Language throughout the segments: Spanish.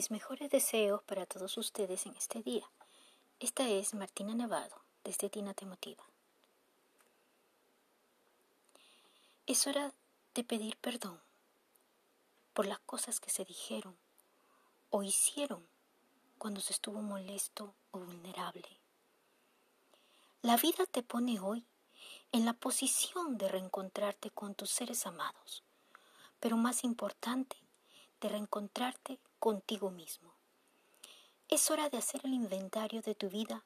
Mis mejores deseos para todos ustedes en este día. Esta es Martina Nevado, desde Tina Te Motiva. Es hora de pedir perdón por las cosas que se dijeron o hicieron cuando se estuvo molesto o vulnerable. La vida te pone hoy en la posición de reencontrarte con tus seres amados, pero más importante, de reencontrarte contigo mismo. Es hora de hacer el inventario de tu vida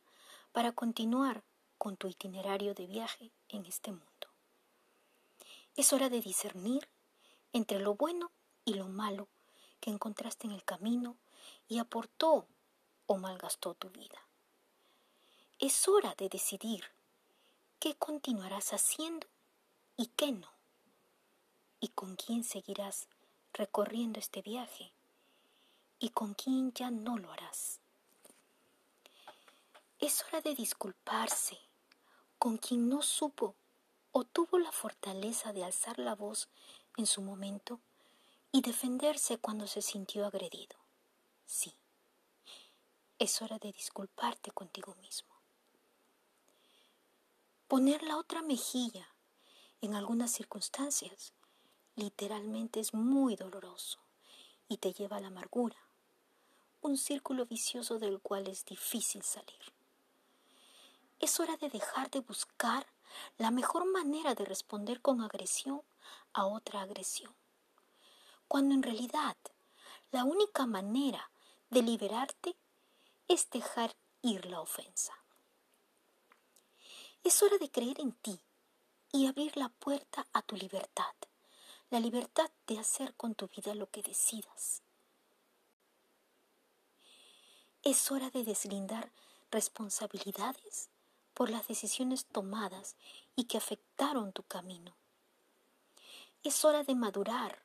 para continuar con tu itinerario de viaje en este mundo. Es hora de discernir entre lo bueno y lo malo que encontraste en el camino y aportó o malgastó tu vida. Es hora de decidir qué continuarás haciendo y qué no, y con quién seguirás recorriendo este viaje y con quién ya no lo harás. Es hora de disculparse con quien no supo o tuvo la fortaleza de alzar la voz en su momento y defenderse cuando se sintió agredido. Sí, es hora de disculparte contigo mismo. Poner la otra mejilla en algunas circunstancias literalmente es muy doloroso y te lleva a la amargura, un círculo vicioso del cual es difícil salir. Es hora de dejar de buscar la mejor manera de responder con agresión a otra agresión, cuando en realidad la única manera de liberarte es dejar ir la ofensa. Es hora de creer en ti y abrir la puerta a tu libertad, la libertad de hacer con tu vida lo que decidas. Es hora de deslindar responsabilidades por las decisiones tomadas y que afectaron tu camino. Es hora de madurar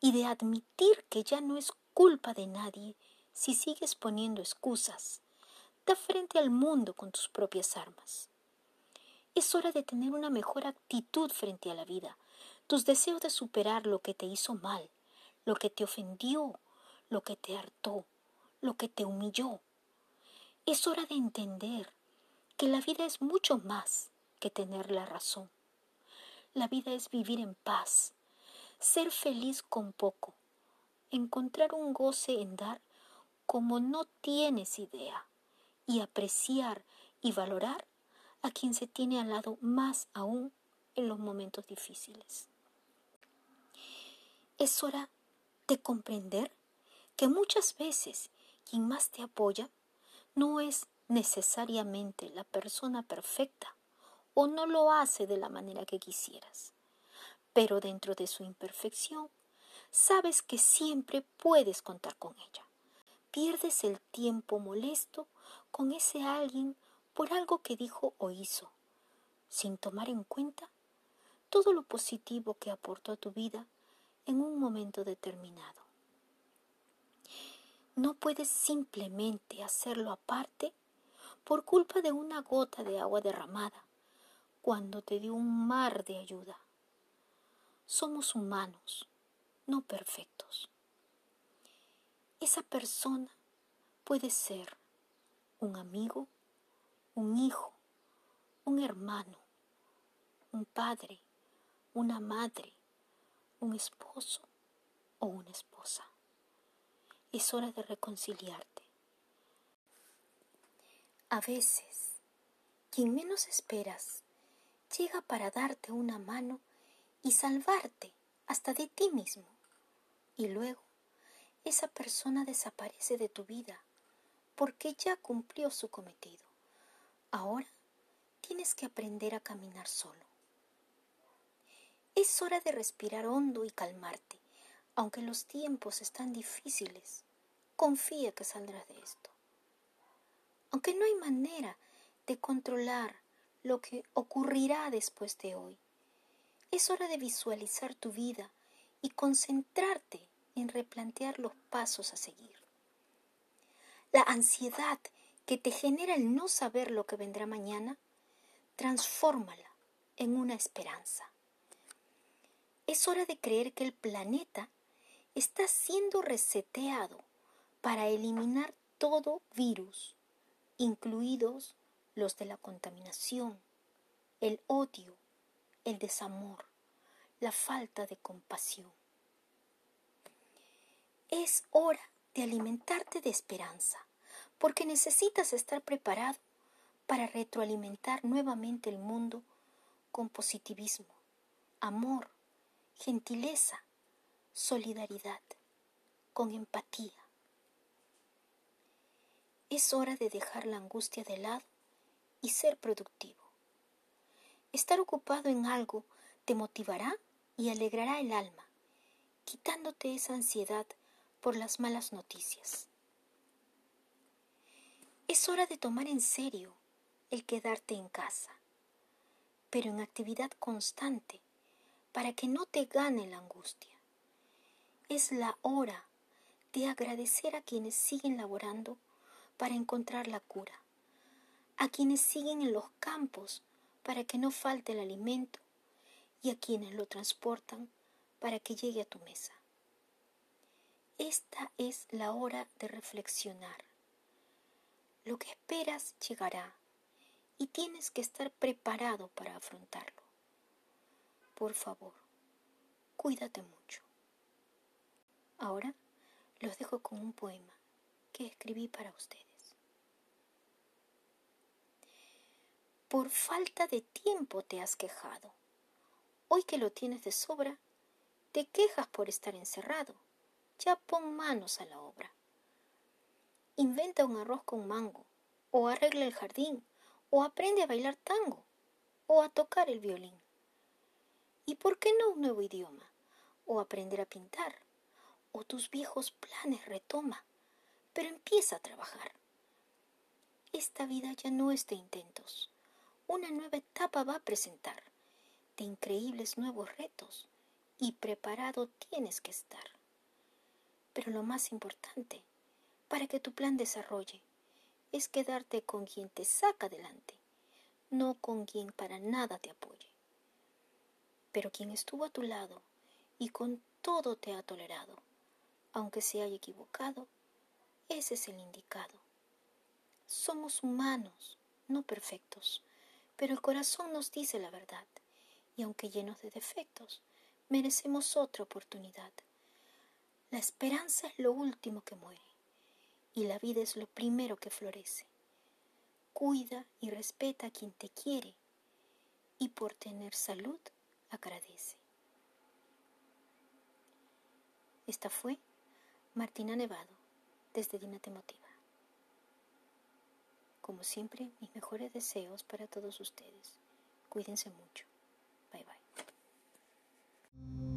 y de admitir que ya no es culpa de nadie si sigues poniendo excusas. Da frente al mundo con tus propias armas. Es hora de tener una mejor actitud frente a la vida, tus deseos de superar lo que te hizo mal, lo que te ofendió, lo que te hartó, lo que te humilló. Es hora de entender que la vida es mucho más que tener la razón. La vida es vivir en paz, ser feliz con poco, encontrar un goce en dar como no tienes idea y apreciar y valorar a quien se tiene al lado más aún en los momentos difíciles. Es hora de comprender que muchas veces quien más te apoya no es necesariamente la persona perfecta o no lo hace de la manera que quisieras. Pero dentro de su imperfección, sabes que siempre puedes contar con ella. Pierdes el tiempo molesto con ese alguien por algo que dijo o hizo, sin tomar en cuenta todo lo positivo que aportó a tu vida en un momento determinado. No puedes simplemente hacerlo aparte por culpa de una gota de agua derramada cuando te dio un mar de ayuda. Somos humanos, no perfectos. Esa persona puede ser un amigo, un hijo, un hermano, un padre, una madre, un esposo o una esposa. Es hora de reconciliarte. A veces, quien menos esperas llega para darte una mano y salvarte hasta de ti mismo. Y luego, esa persona desaparece de tu vida porque ya cumplió su cometido. Ahora tienes que aprender a caminar solo. Es hora de respirar hondo y calmarte. Aunque los tiempos están difíciles, confía que saldrás de esto. Aunque no hay manera de controlar lo que ocurrirá después de hoy, es hora de visualizar tu vida y concentrarte en replantear los pasos a seguir. La ansiedad que te genera el no saber lo que vendrá mañana, transfórmala en una esperanza. Es hora de creer que el planeta está siendo reseteado para eliminar todo virus, incluidos los de la contaminación, el odio, el desamor, la falta de compasión. Es hora de alimentarte de esperanza, porque necesitas estar preparado para retroalimentar nuevamente el mundo con positivismo, amor, gentileza, solidaridad, con empatía. Es hora de dejar la angustia de lado y ser productivo. Estar ocupado en algo te motivará y alegrará el alma, quitándote esa ansiedad por las malas noticias. Es hora de tomar en serio el quedarte en casa, pero en actividad constante para que no te gane la angustia. Es la hora de agradecer a quienes siguen laborando para encontrar la cura, a quienes siguen en los campos para que no falte el alimento y a quienes lo transportan para que llegue a tu mesa. Esta es la hora de reflexionar. Lo que esperas llegará y tienes que estar preparado para afrontarlo. Por favor, cuídate mucho. Ahora los dejo con un poema que escribí para ustedes. Por falta de tiempo te has quejado. Hoy que lo tienes de sobra, te quejas por estar encerrado. Ya pon manos a la obra. Inventa un arroz con mango, o arregla el jardín, o aprende a bailar tango, o a tocar el violín. ¿Y por qué no un nuevo idioma? O aprender a pintar, o tus viejos planes retoma, pero empieza a trabajar. Esta vida ya no es de intentos, una nueva etapa va a presentar, de increíbles nuevos retos, y preparado tienes que estar. Pero lo más importante, para que tu plan desarrolle, es quedarte con quien te saca adelante, no con quien para nada te apoye. Pero quien estuvo a tu lado y con todo te ha tolerado, aunque se haya equivocado, ese es el indicado. Somos humanos, no perfectos, pero el corazón nos dice la verdad, y aunque llenos de defectos, merecemos otra oportunidad. La esperanza es lo último que muere y la vida es lo primero que florece. Cuida y respeta a quien te quiere y por tener salud agradece. Esta fue Martina Nevado desde Dinate Motiva. Como siempre, mis mejores deseos para todos ustedes. Cuídense mucho. Bye bye.